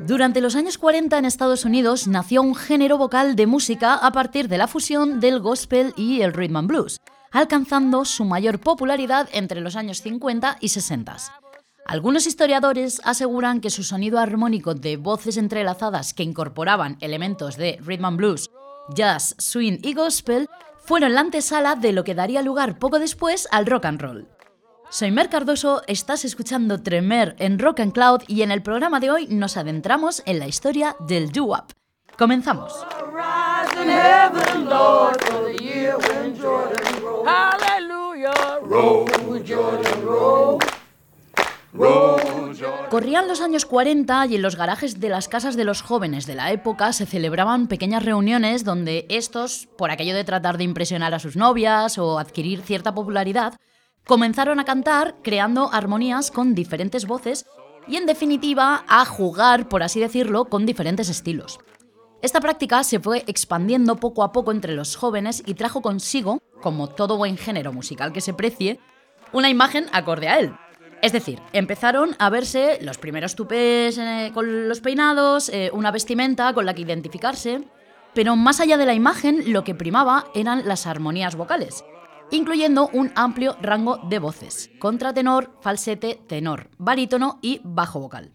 Durante los años 40 en Estados Unidos nació un género vocal de música a partir de la fusión del gospel y el rhythm and blues, alcanzando su mayor popularidad entre los años 50 y 60. Algunos historiadores aseguran que su sonido armónico de voces entrelazadas que incorporaban elementos de rhythm and blues, jazz, swing y gospel fueron la antesala de lo que daría lugar poco después al rock and roll. Soy Mer Cardoso, estás escuchando Tremer en Rock and Cloud y en el programa de hoy nos adentramos en la historia del doo-wop. Comenzamos. Corrían los años 40 y en los garajes de las casas de los jóvenes de la época se celebraban pequeñas reuniones donde estos, por aquello de tratar de impresionar a sus novias o adquirir cierta popularidad, comenzaron a cantar creando armonías con diferentes voces y en definitiva a jugar, por así decirlo, con diferentes estilos. Esta práctica se fue expandiendo poco a poco entre los jóvenes y trajo consigo, como todo buen género musical que se precie, una imagen acorde a él. Es decir, empezaron a verse los primeros tupés eh, con los peinados, eh, una vestimenta con la que identificarse, pero más allá de la imagen lo que primaba eran las armonías vocales, incluyendo un amplio rango de voces, contratenor, falsete, tenor, barítono y bajo vocal.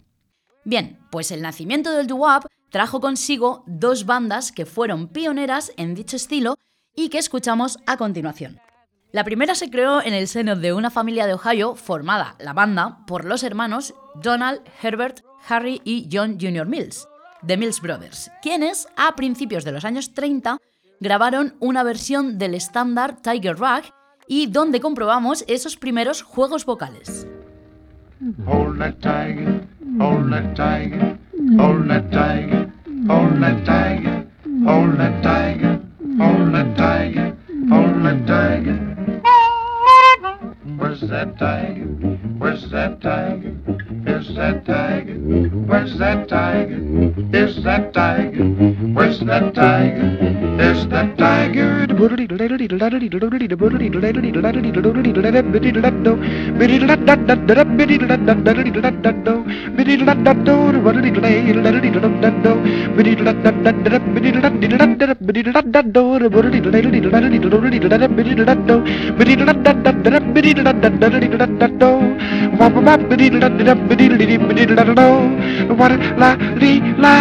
Bien, pues el nacimiento del doo-wop trajo consigo dos bandas que fueron pioneras en dicho estilo y que escuchamos a continuación. La primera se creó en el seno de una familia de Ohio formada, la banda, por los hermanos Donald, Herbert, Harry y John Jr. Mills, The Mills Brothers, quienes, a principios de los años 30, grabaron una versión del estándar Tiger Rag y donde comprobamos esos primeros juegos vocales. Where's that tiger? Where's that tiger? Is that tiger? Where's that tiger? Is that tiger? Where's that tiger? Is that tiger? What la dee la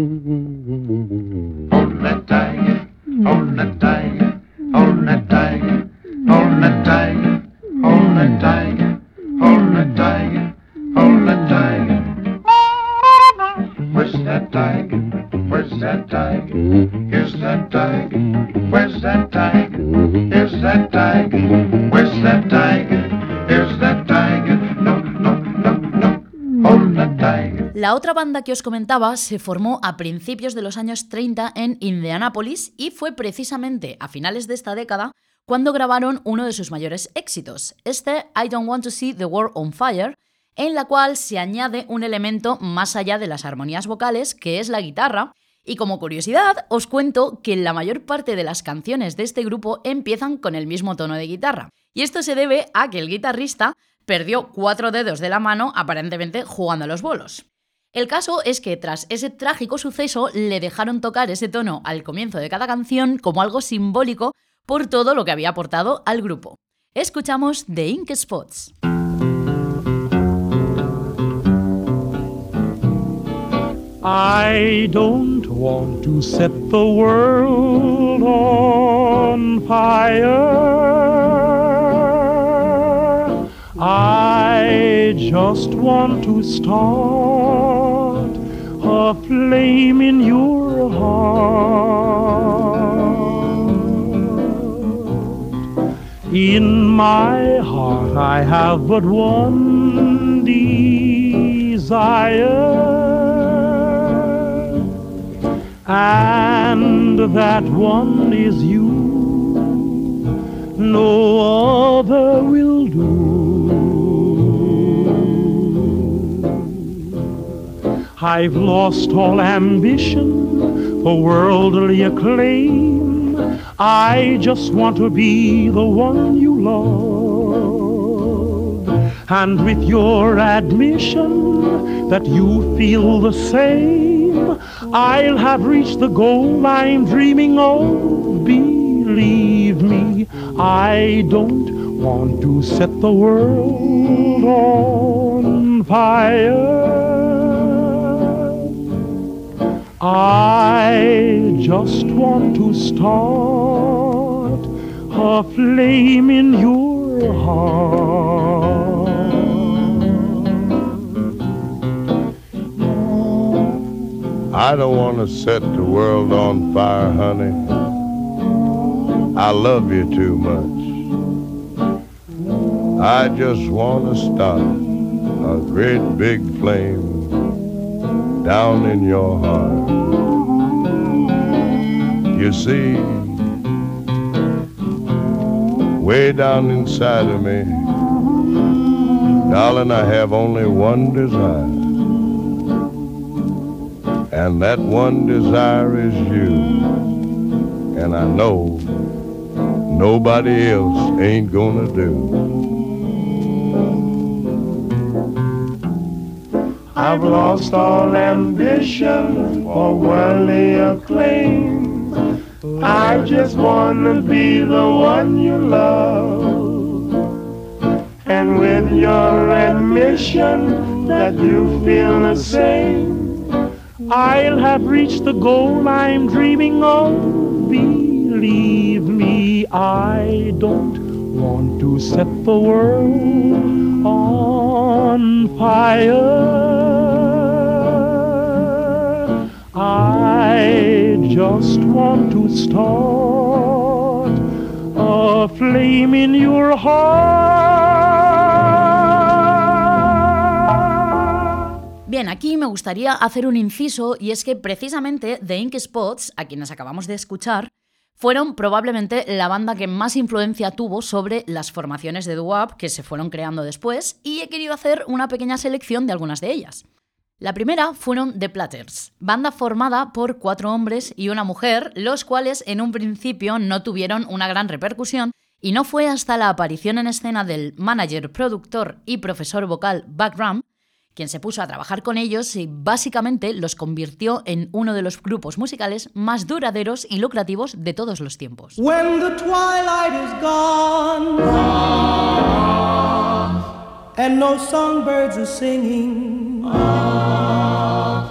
Hold La otra banda que os comentaba se formó a principios de los años 30 en Indianápolis y fue precisamente a finales de esta década cuando grabaron uno de sus mayores éxitos, este I Don't Want to See the World on Fire, en la cual se añade un elemento más allá de las armonías vocales, que es la guitarra, y como curiosidad os cuento que la mayor parte de las canciones de este grupo empiezan con el mismo tono de guitarra, y esto se debe a que el guitarrista perdió cuatro dedos de la mano aparentemente jugando a los bolos. El caso es que tras ese trágico suceso le dejaron tocar ese tono al comienzo de cada canción como algo simbólico por todo lo que había aportado al grupo. Escuchamos The Ink Spots. I don't want to set the world on fire. To start a flame in your heart. In my heart, I have but one desire and that one is you. No other will do. I've lost all ambition for worldly acclaim. I just want to be the one you love. And with your admission that you feel the same, I'll have reached the goal I'm dreaming of. Believe me, I don't want to set the world on fire. I just want to start a flame in your heart. I don't want to set the world on fire, honey. I love you too much. I just want to start a great big flame down in your heart. You see, way down inside of me, darling, I have only one desire and that one desire is you. And I know nobody else ain't gonna do. I've lost all ambition for worldly acclaim. I just wanna be the one you love. And with your admission that you feel the same, I'll have reached the goal I'm dreaming of. Believe me, I don't want to set the world on fire. Just want to start a flame in your heart. Bien, aquí me gustaría hacer un inciso y es que precisamente The Ink Spots, a quienes acabamos de escuchar, fueron probablemente la banda que más influencia tuvo sobre las formaciones de doo-wop que se fueron creando después y he querido hacer una pequeña selección de algunas de ellas. La primera fueron The Platters, banda formada por cuatro hombres y una mujer, los cuales en un principio no tuvieron una gran repercusión y no fue hasta la aparición en escena del manager, productor y profesor vocal Buck Ram quien se puso a trabajar con ellos y básicamente los convirtió en uno de los grupos musicales más duraderos y lucrativos de todos los tiempos. When the twilight is gone and no songbirds are singing. Ah.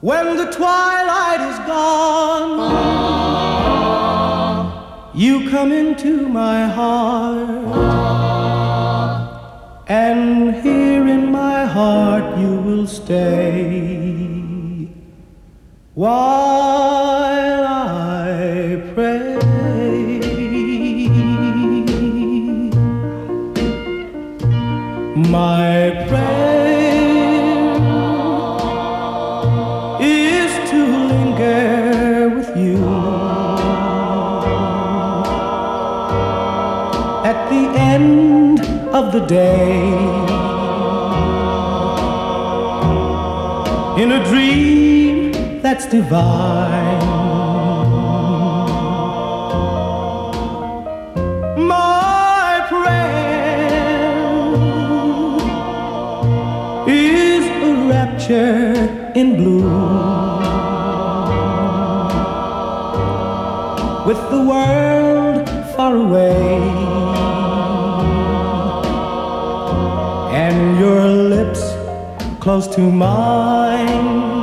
When the twilight is gone, ah. you come into my heart. Ah. And here in my heart you will stay while I pray. My at the end of the day. In a dream that's divine. My prayer is a rapture in blue. With the world far away close to mine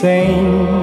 same.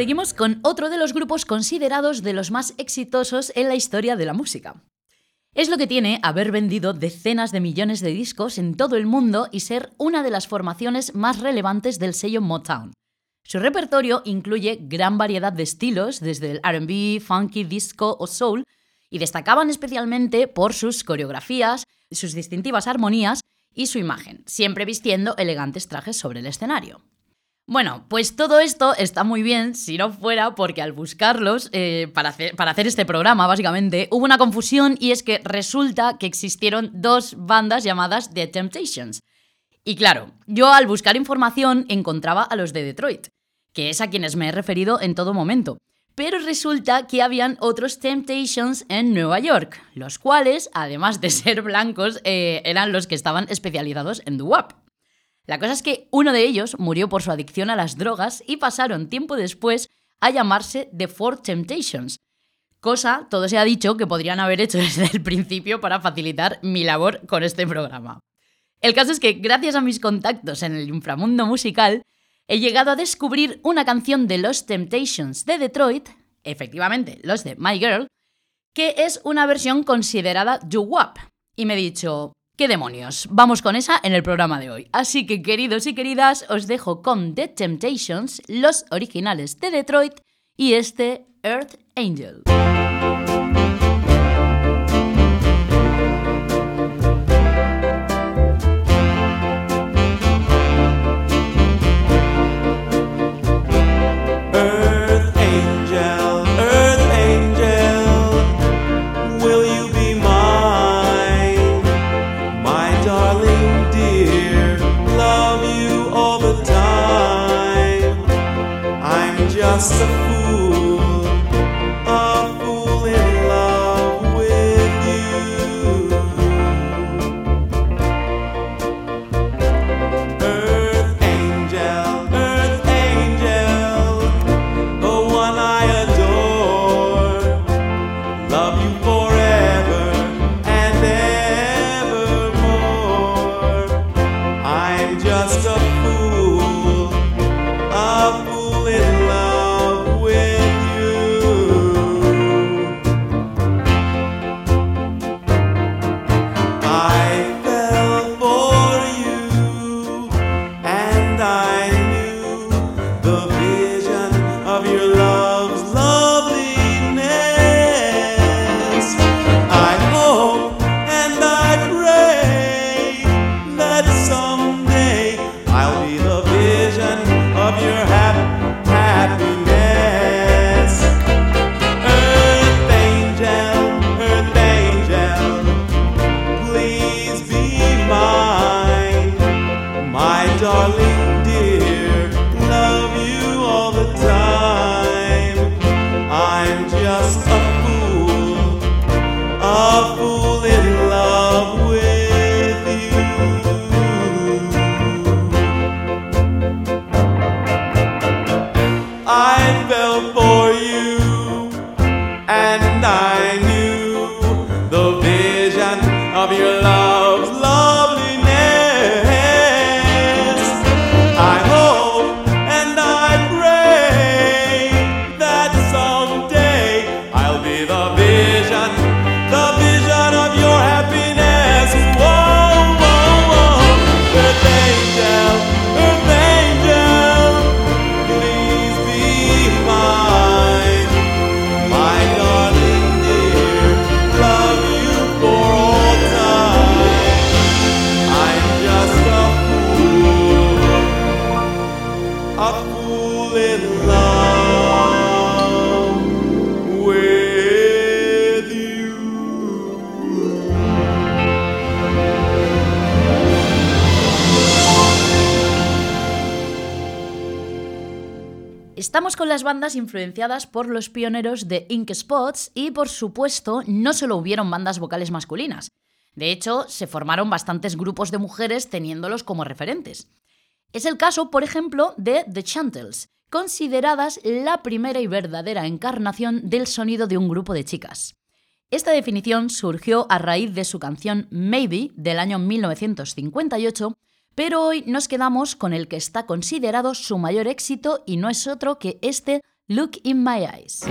Seguimos con otro de los grupos considerados de los más exitosos en la historia de la música. Es lo que tiene haber vendido decenas de millones de discos en todo el mundo y ser una de las formaciones más relevantes del sello Motown. Su repertorio incluye gran variedad de estilos, desde el RB, funky, disco o soul, y destacaban especialmente por sus coreografías, sus distintivas armonías y su imagen, siempre vistiendo elegantes trajes sobre el escenario. Bueno, pues todo esto está muy bien si no fuera porque al buscarlos eh, para, hacer, este programa, básicamente, hubo una confusión y es que resulta que existieron dos bandas llamadas The Temptations. Y claro, yo al buscar información encontraba a los de Detroit, que es a quienes me he referido en todo momento. Pero resulta que habían otros Temptations en Nueva York, los cuales, además de ser blancos, eh, eran los que estaban especializados en doo-wop. La cosa es que uno de ellos murió por su adicción a las drogas y pasaron tiempo después a llamarse The Four Temptations. Cosa, todo se ha dicho, que podrían haber hecho desde el principio para facilitar mi labor con este programa. El caso es que, gracias a mis contactos en el inframundo musical, he llegado a descubrir una canción de los Temptations de Detroit, efectivamente, los de My Girl, que es una versión considerada doo-wop. Y me he dicho, ¿Qué demonios? Vamos con esa en el programa de hoy. Así que queridos y queridas, os dejo con The Temptations, los originales de Detroit y este Earth Angel. And I knew the vision of your love's con las bandas influenciadas por los pioneros de Ink Spots y por supuesto no solo hubieron bandas vocales masculinas. De hecho, se formaron bastantes grupos de mujeres teniéndolos como referentes. Es el caso, por ejemplo, de The Chantels, consideradas la primera y verdadera encarnación del sonido de un grupo de chicas. Esta definición surgió a raíz de su canción Maybe del año 1958 pero hoy nos quedamos con el que está considerado su mayor éxito y no es otro que este Look in My Eyes.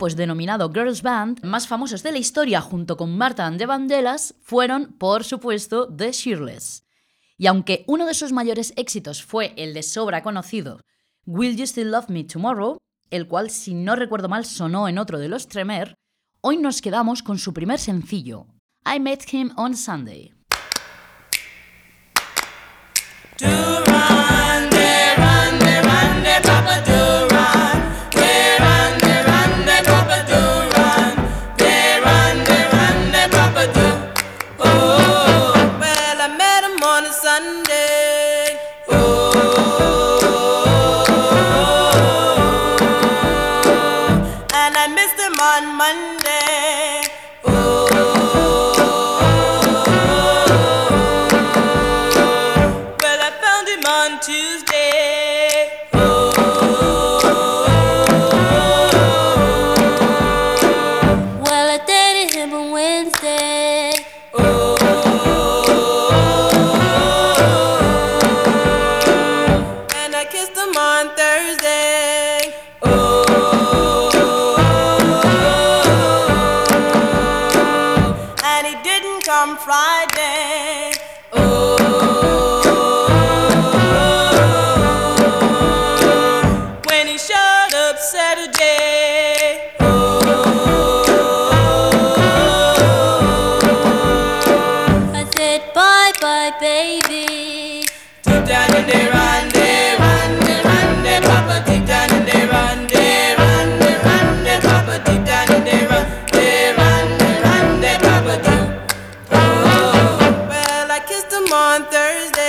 pues denominado Girls Band más famosos de la historia junto con Marta and the Vandellas fueron, por supuesto, The Shirless. Y aunque uno de sus mayores éxitos fue el de sobra conocido Will You Still Love Me Tomorrow, el cual, si no recuerdo mal, sonó en otro de los Tremer, hoy nos quedamos con su primer sencillo, I Met Him on Sunday. Thursday.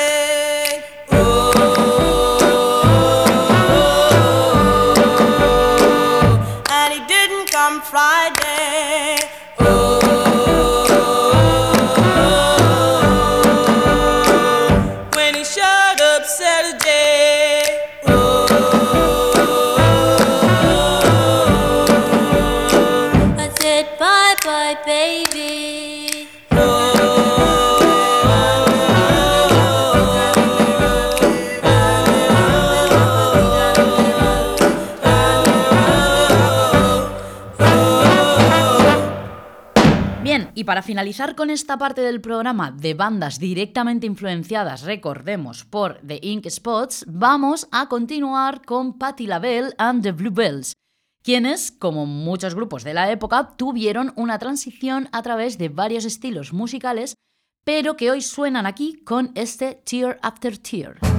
para finalizar con esta parte del programa de bandas directamente influenciadas, recordemos, por The Ink Spots, vamos a continuar con Patti LaBelle and the Bluebells, quienes, como muchos grupos de la época, tuvieron una transición a través de varios estilos musicales, pero que hoy suenan aquí con este Tear After Tear.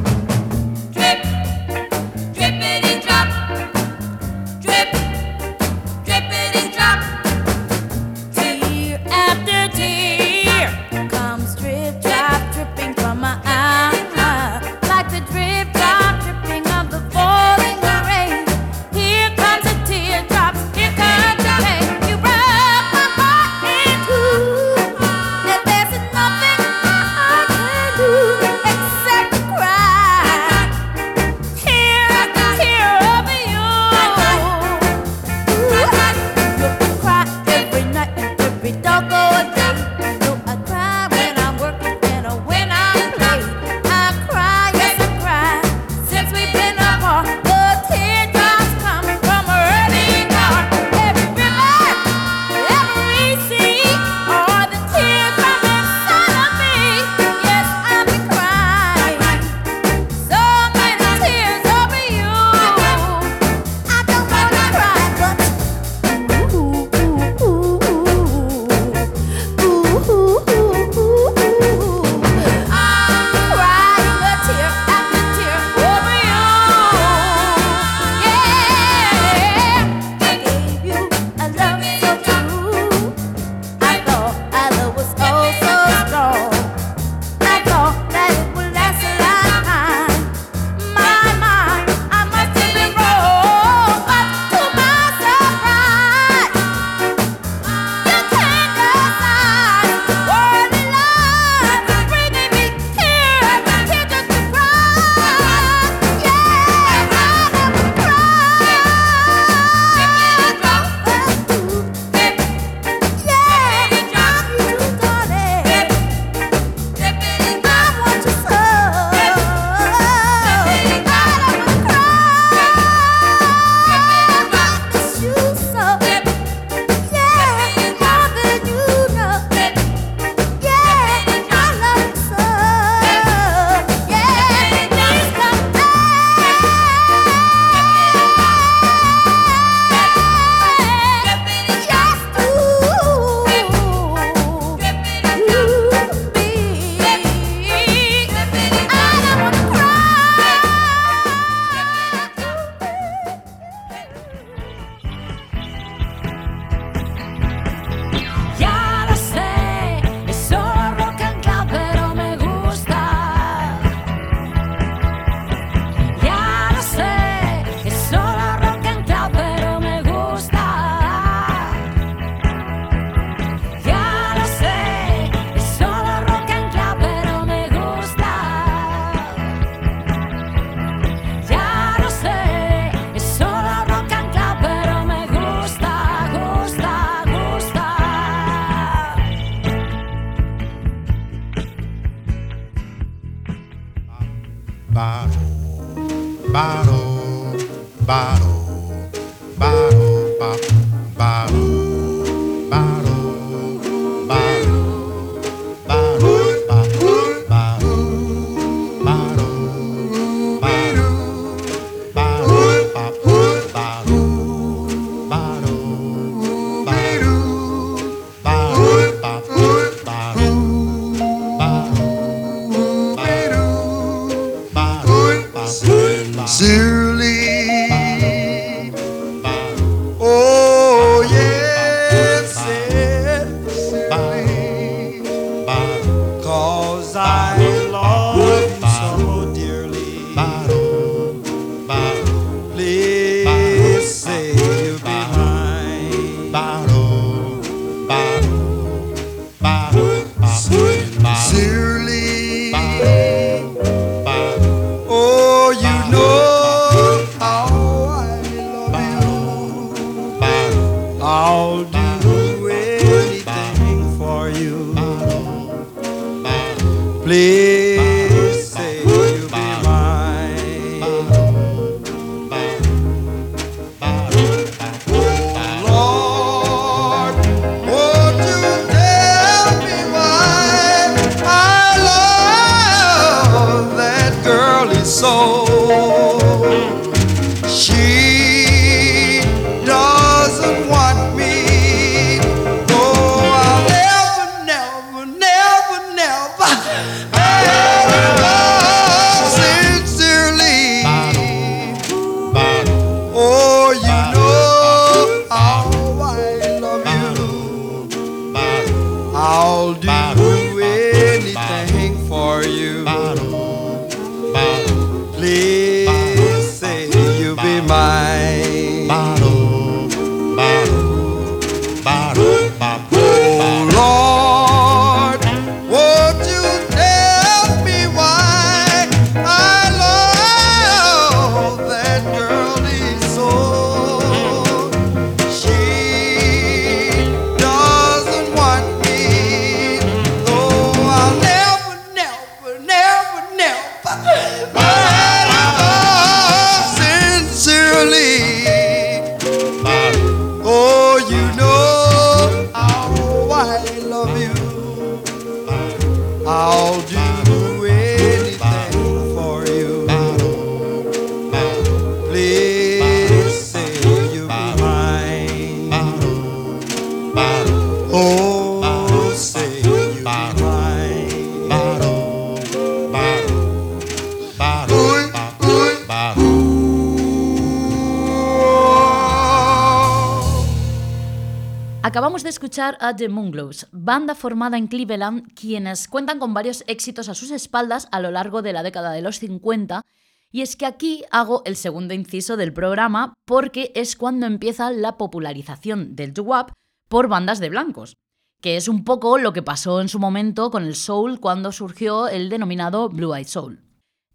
Acabamos de escuchar a The Moonglows, banda formada en Cleveland, quienes cuentan con varios éxitos a sus espaldas a lo largo de la década de los 50. Y es que aquí hago el segundo inciso del programa porque es cuando empieza la popularización del doo-wop por bandas de blancos, que es un poco lo que pasó en su momento con el soul cuando surgió el denominado Blue Eyed Soul.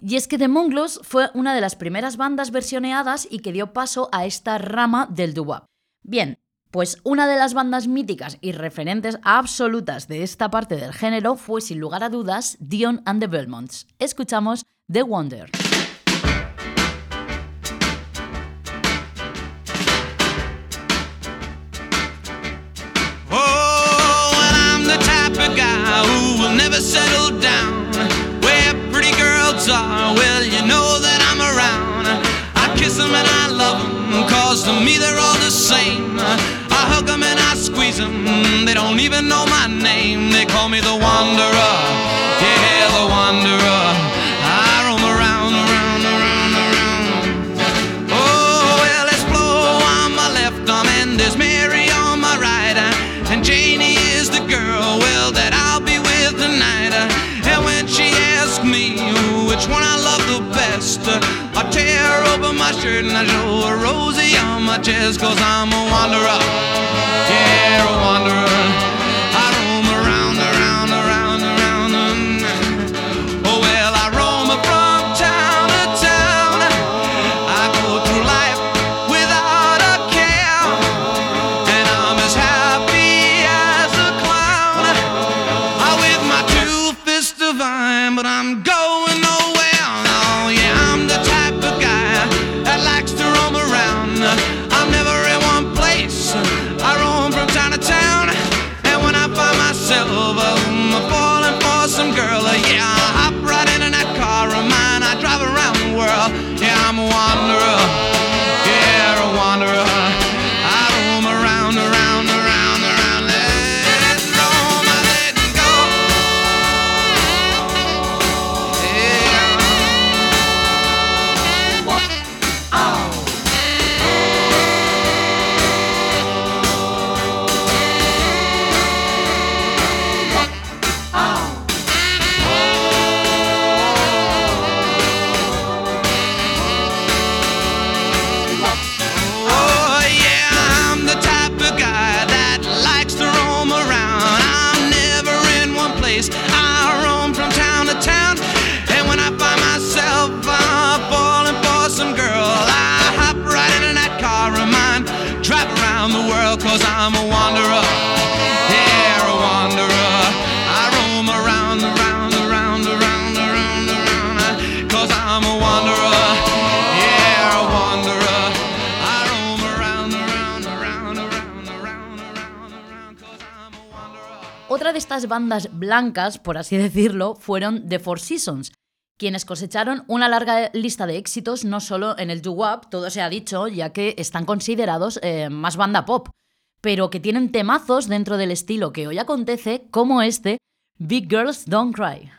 Y es que The Moonglows fue una de las primeras bandas versioneadas y que dio paso a esta rama del doo-wop. Bien, pues una de las bandas míticas y referentes absolutas de esta parte del género fue sin lugar a dudas Dion and the Belmonts. Escuchamos The Wonder. Oh, well, I'm the type of guy who will never settle down. Where pretty girls are, well, you know that I'm around. I kiss them and I love them, cause to me they're all the same. Squeeze them, they don't even know my name. They call me the Wanderer, yeah, the Wanderer. I roam around, around, around, around. Oh, well, Flo on my left there's Mary on my right. And Janie is the girl, well, that I'll be with tonight. And when she asks me which one I love the best, I tear open my shirt and I show her Rosie on my chest, cause I'm a wanderer. Yeah, a wanderer. estas bandas blancas, por así decirlo, fueron The Four Seasons, quienes cosecharon una larga lista de éxitos no solo en el doo-wop, todo se ha dicho, ya que están considerados eh, más banda pop, pero que tienen temazos dentro del estilo que hoy acontece, como este Big Girls Don't Cry.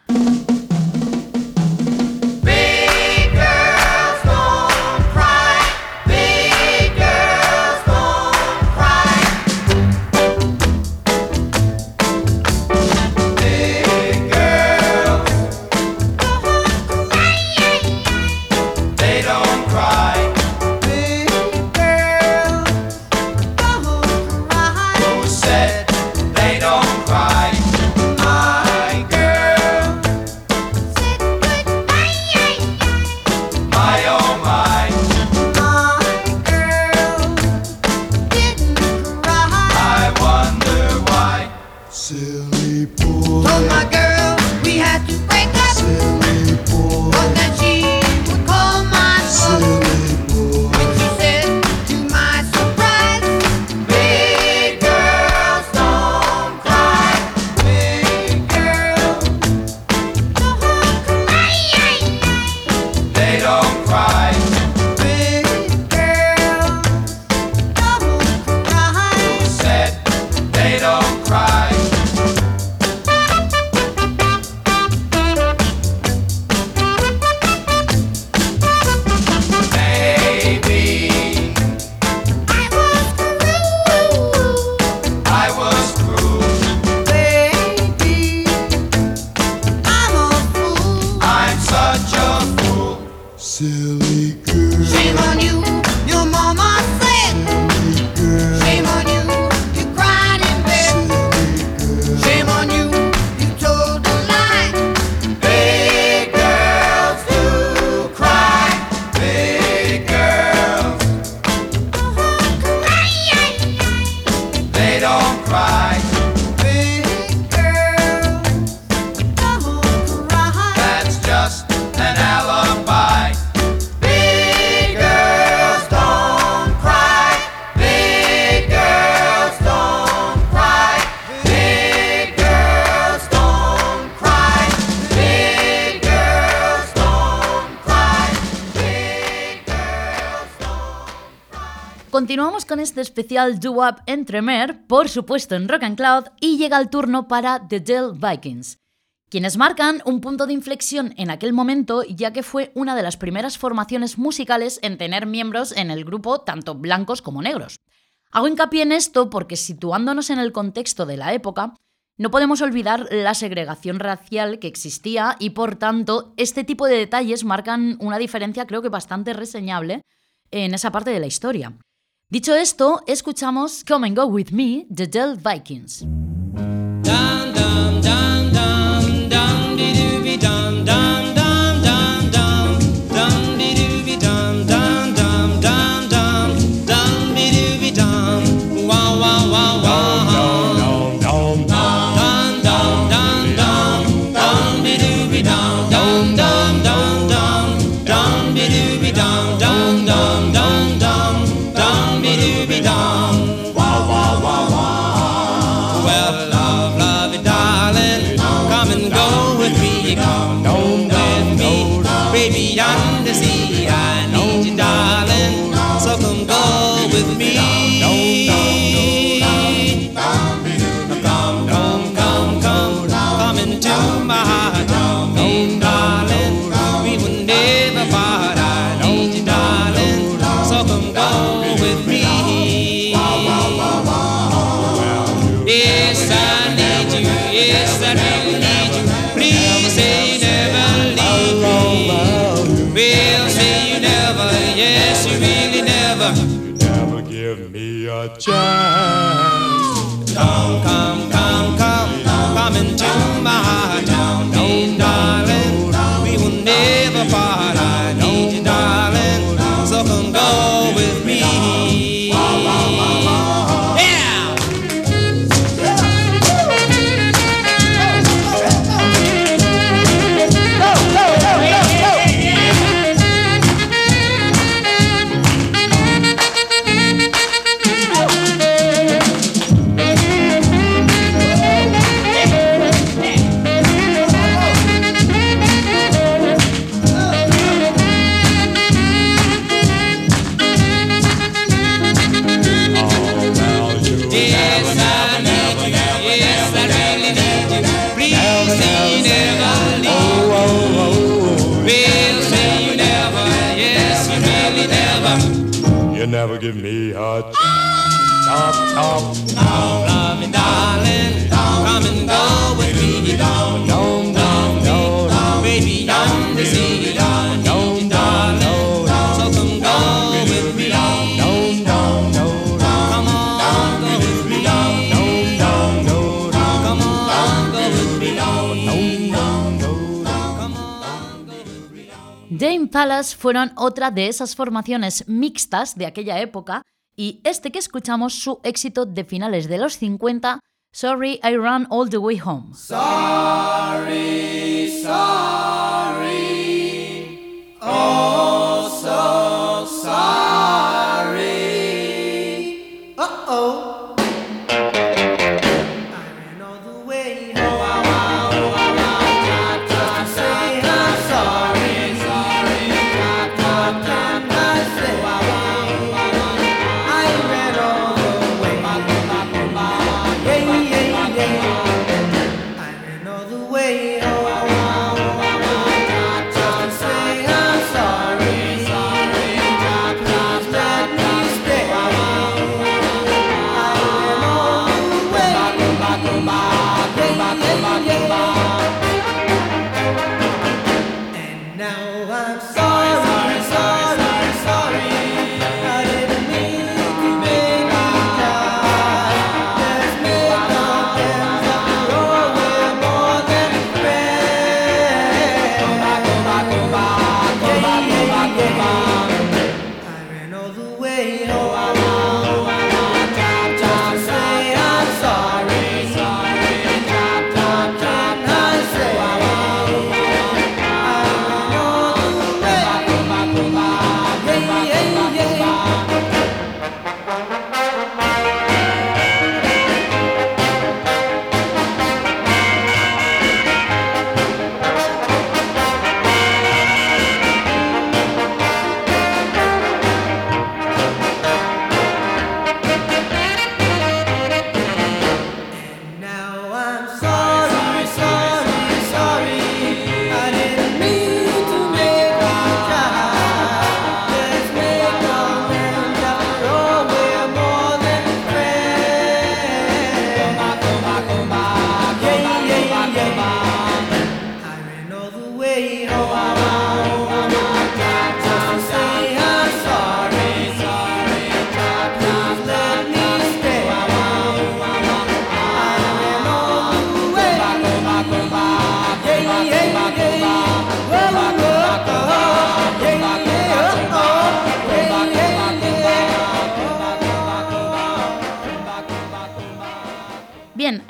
Continuamos con este especial Do Up Entremer, por supuesto en Rock and Cloud, y llega el turno para The Dell Vikings, quienes marcan un punto de inflexión en aquel momento, ya que fue una de las primeras formaciones musicales en tener miembros en el grupo tanto blancos como negros. Hago hincapié en esto porque situándonos en el contexto de la época, no podemos olvidar la segregación racial que existía y por tanto este tipo de detalles marcan una diferencia creo que bastante reseñable en esa parte de la historia. Dicho esto, escuchamos Come and Go With Me de Dell Vikings. Fueron otra de esas formaciones mixtas de aquella época y este que escuchamos su éxito de finales de los 50, Sorry I Run All the Way Home. Sorry.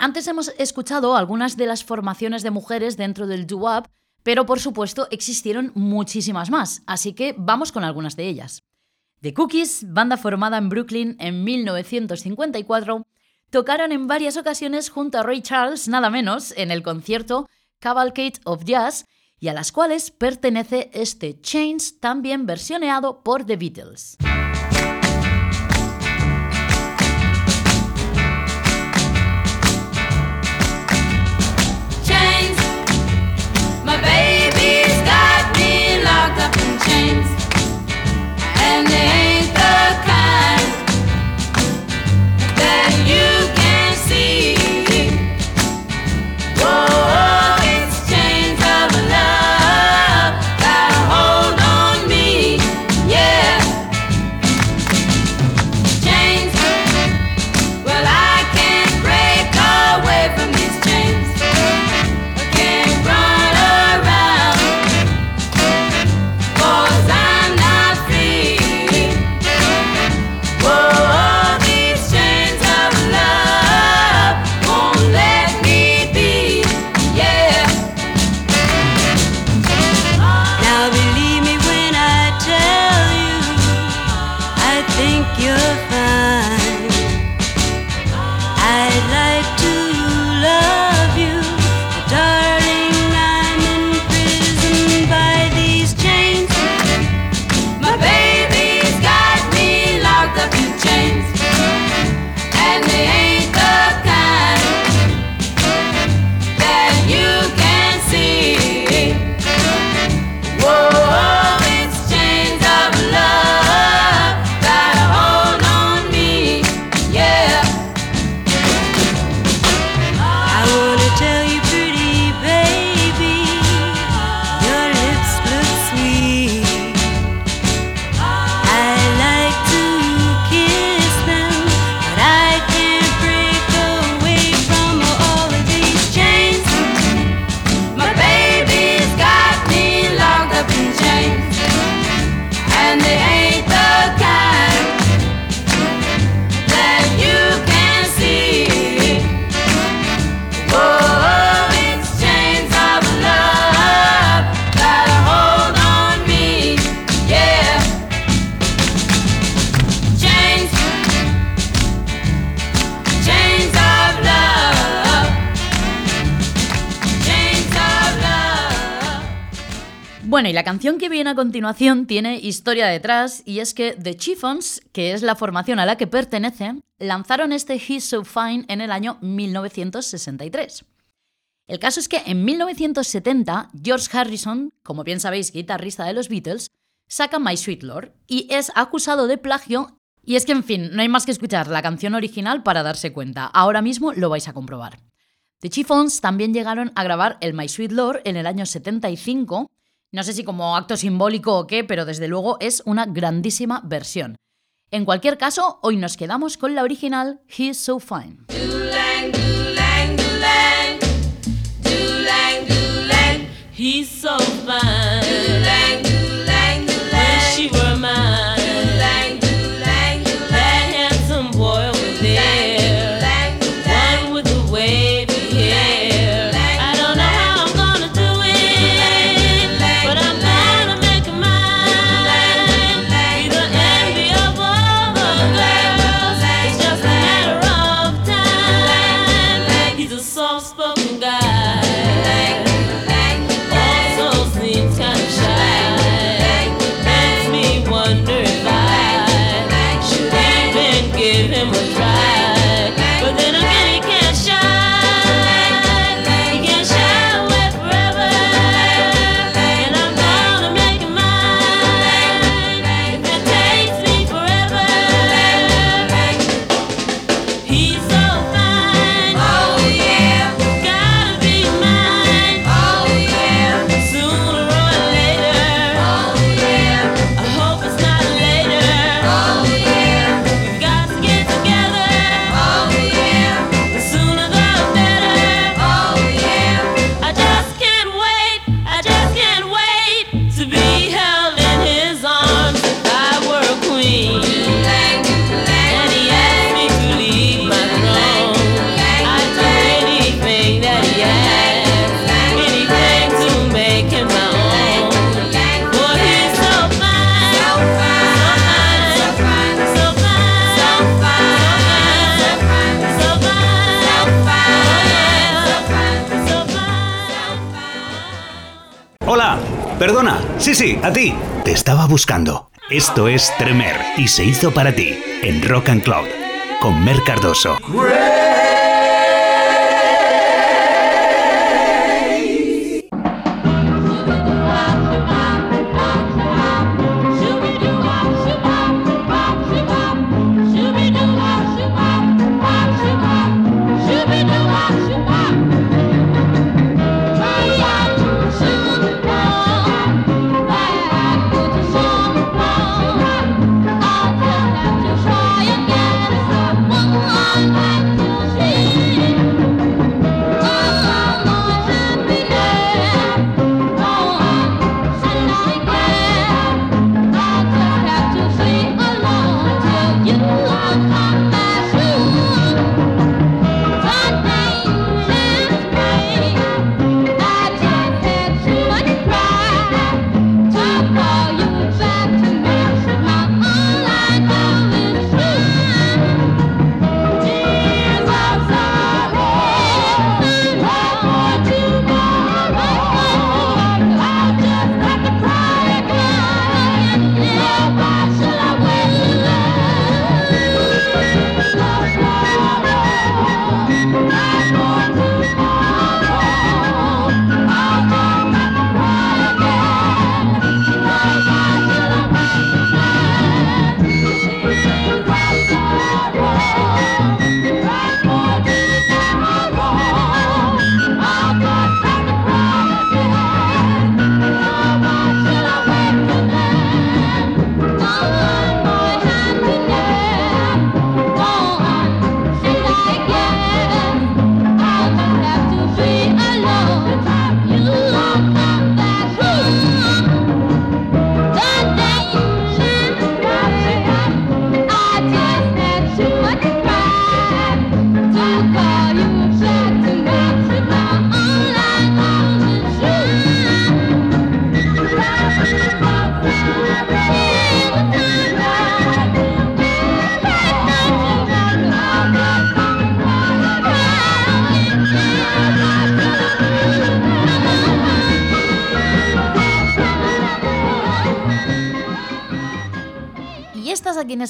Antes hemos escuchado algunas de las formaciones de mujeres dentro del doo-wop, pero por supuesto existieron muchísimas más, así que vamos con algunas de ellas. The Cookies, banda formada en Brooklyn en 1954, tocaron en varias ocasiones junto a Ray Charles, nada menos, en el concierto Cavalcade of Jazz, y a las cuales pertenece este Chains, también versioneado por The Beatles. name. Continuación tiene historia detrás y es que The Chiffons, que es la formación a la que pertenece, lanzaron este He's So Fine en el año 1963. El caso es que en 1970 George Harrison, como bien sabéis guitarrista de los Beatles, saca My Sweet Lord y es acusado de plagio y es que en fin, no hay más que escuchar la canción original para darse cuenta. Ahora mismo lo vais a comprobar. The Chiffons también llegaron a grabar el My Sweet Lord en el año 75 no sé si como acto simbólico o qué, pero desde luego es una grandísima versión. En cualquier caso, hoy nos quedamos con la original He's So Fine. Perdona. Sí, sí, a ti. Te estaba buscando. Esto es Tremer y se hizo para ti en Rock and Cloud con Mer Cardoso.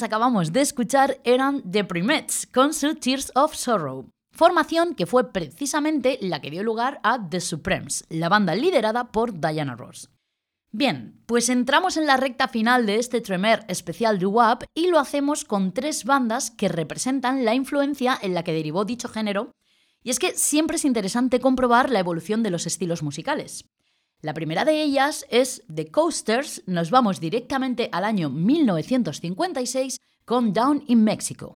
Acabamos de escuchar eran The Primettes con su Tears of Sorrow, formación que fue precisamente la que dio lugar a The Supremes, la banda liderada por Diana Ross. Bien, pues entramos en la recta final de este Tremer especial doo-wop y lo hacemos con tres bandas que representan la influencia en la que derivó dicho género, y es que siempre es interesante comprobar la evolución de los estilos musicales. La primera de ellas es The Coasters, nos vamos directamente al año 1956 con Down in Mexico.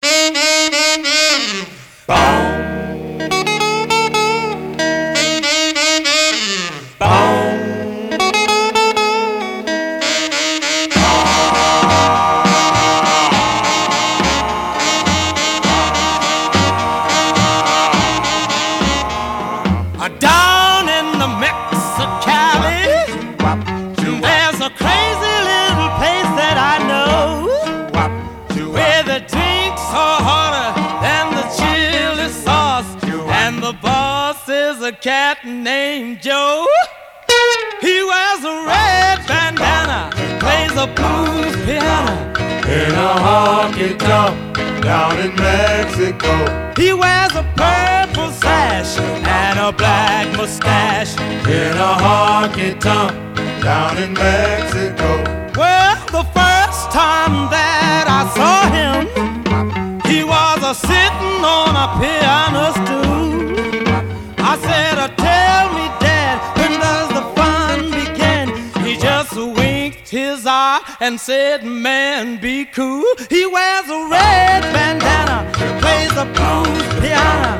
And said, "Man, be cool." He wears a red bandana, plays a blues piano.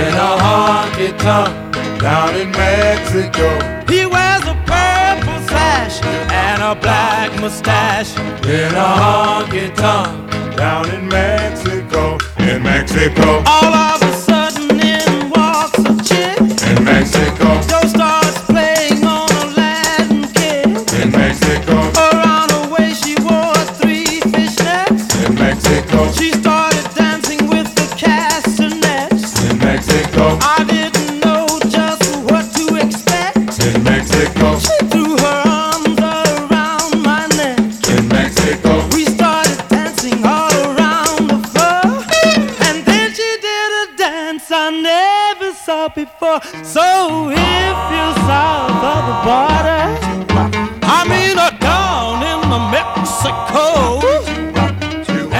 In a honky tonk down in Mexico. He wears a purple sash and a black mustache. In a honky tonk down in Mexico. In Mexico. All of saw before. So if you're south of the border, I mean uh, down in the Mexico,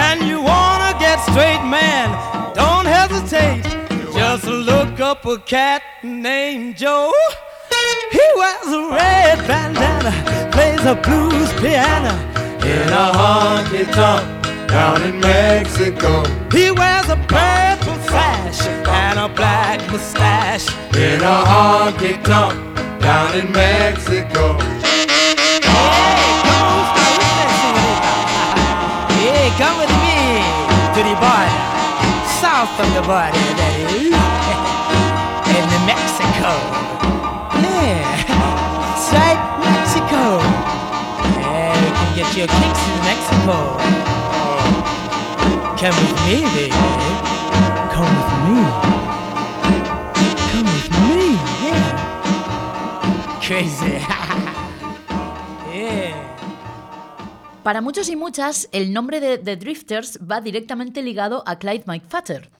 and you wanna get straight, man, don't hesitate. Just look up a cat named Joe. He wears a red bandana, plays a blues piano. In a honky tonk down in Mexico. He wears a a black mustache. In a honky tonk down in Mexico. Hey, come with me to the border, south of the border, that is, in New Mexico. Yeah, right, Mexico. Yeah, you can get your kicks in Mexico. Come with me, baby. Come with me. Come with me, yeah. Crazy. yeah. Para muchos y muchas, el nombre de The Drifters va directamente ligado a Clyde McFatter,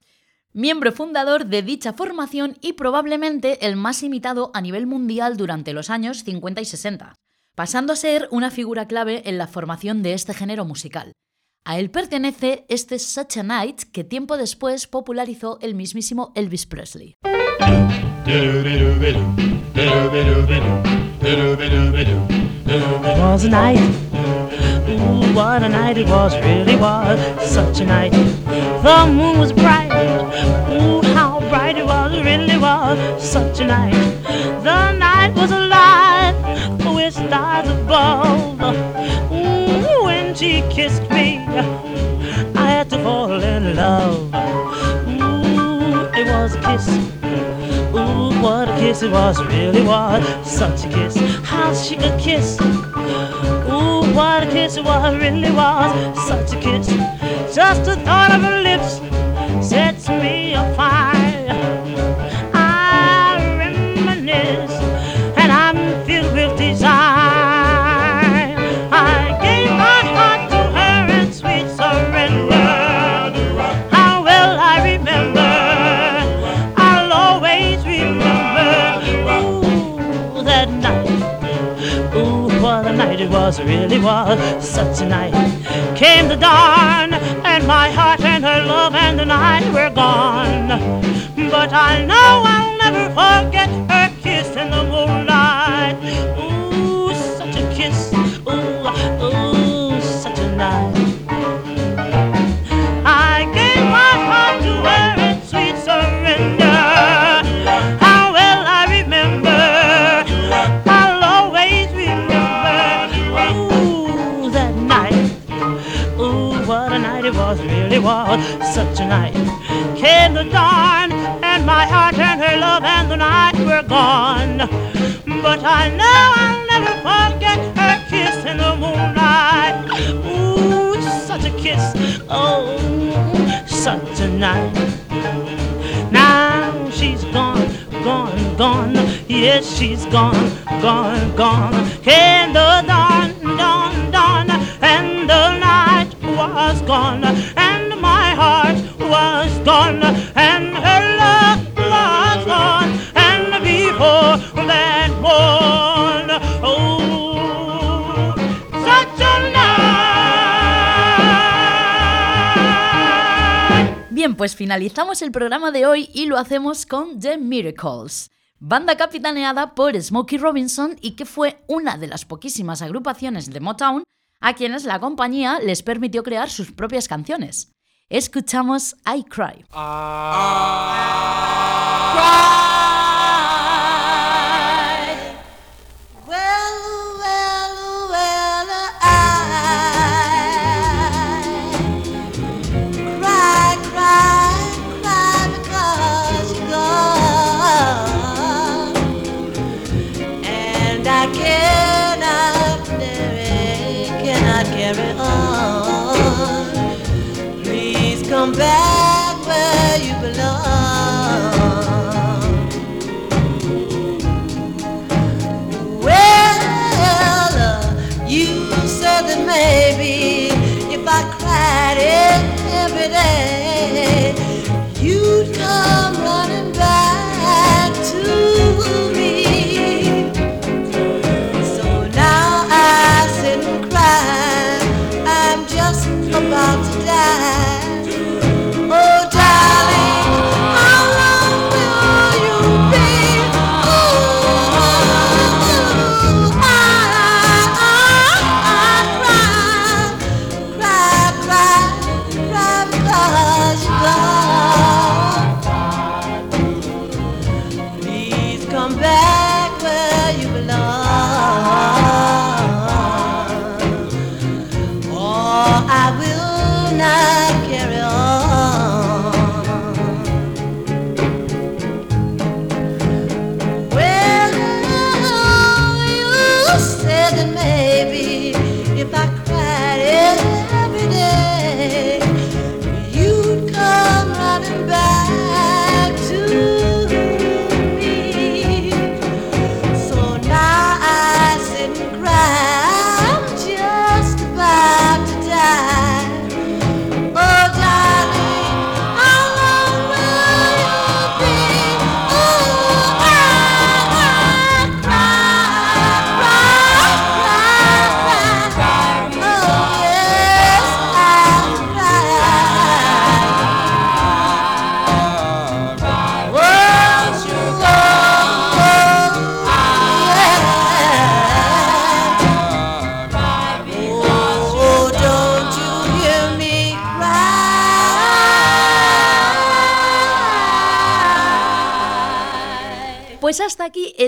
miembro fundador de dicha formación y probablemente el más imitado a nivel mundial durante los años 50 y 60, pasando a ser una figura clave en la formación de este género musical. A él pertenece este Such a Night que tiempo después popularizó el mismísimo Elvis Presley. Ooh, what a night it was, really was. Such a night. The moon was bright. Ooh, how bright it was, really was. Such a night. The night was alive kiss. Ooh, what a kiss it was, really was. Such a kiss. How she could kiss. Ooh, what a kiss it was, really was. Such a kiss. Just the thought of her lips sets me afire. Was, such a night. Came the dawn, and my heart and her love and the night were gone. But I know I'll never forget was such a night. Came the dawn, and my heart and her love and the night were gone. But I know I'll never forget her kiss in the moonlight. Ooh, such a kiss. Oh, such a night. Now she's gone, gone, gone. Yes, she's gone, gone, gone. Came the dawn, dawn, dawn, and the night was gone, night. Bien, pues finalizamos el programa de hoy y lo hacemos con The Miracles, banda capitaneada por Smokey Robinson y que fue una de las poquísimas agrupaciones de Motown a quienes la compañía les permitió crear sus propias canciones. Escuchamos I Cry. Come back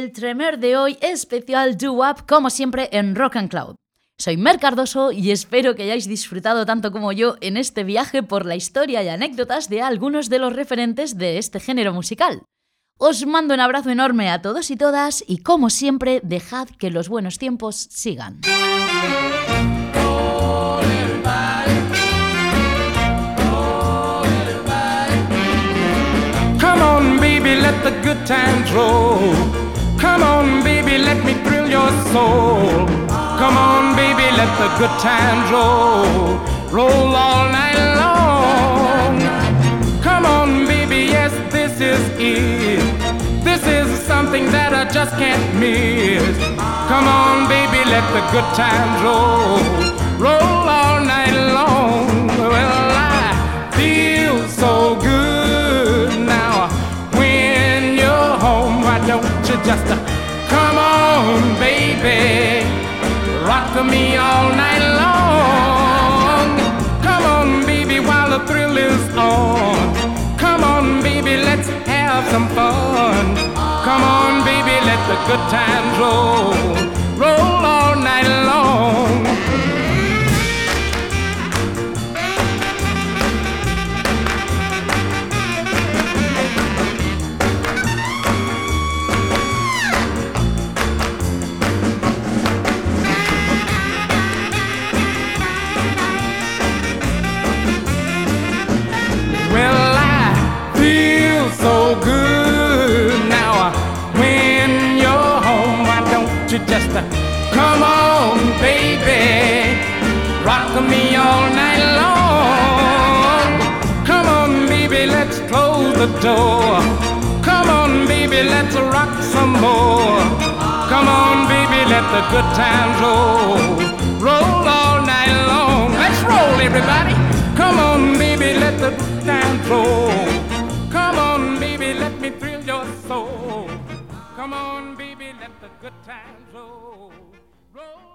el Tremer de hoy, especial Do Up, como siempre en Rock and Cloud. Soy Mer Cardoso y espero que hayáis disfrutado tanto como yo en este viaje por la historia y anécdotas de algunos de los referentes de este género musical. Os mando un abrazo enorme a todos y todas y como siempre dejad que los buenos tiempos sigan. Come on, baby, let me thrill your soul. Come on, baby, let the good times roll. Roll all night long. Come on, baby, yes, this is it. This is something that I just can't miss. Come on, baby, let the good times roll. Roll why just uh, come on, baby? Rock me all night long. Come on, baby, while the thrill is on. Come on, baby, let's have some fun. Come on, baby, let the good times. Roll door. Come on, baby, let's rock some more. Come on, baby, let the good times roll. Roll all night long. Let's roll, everybody. Come on, baby, let the good times roll. Come on, baby, let me thrill your soul. Come on, baby, let the good times roll. Roll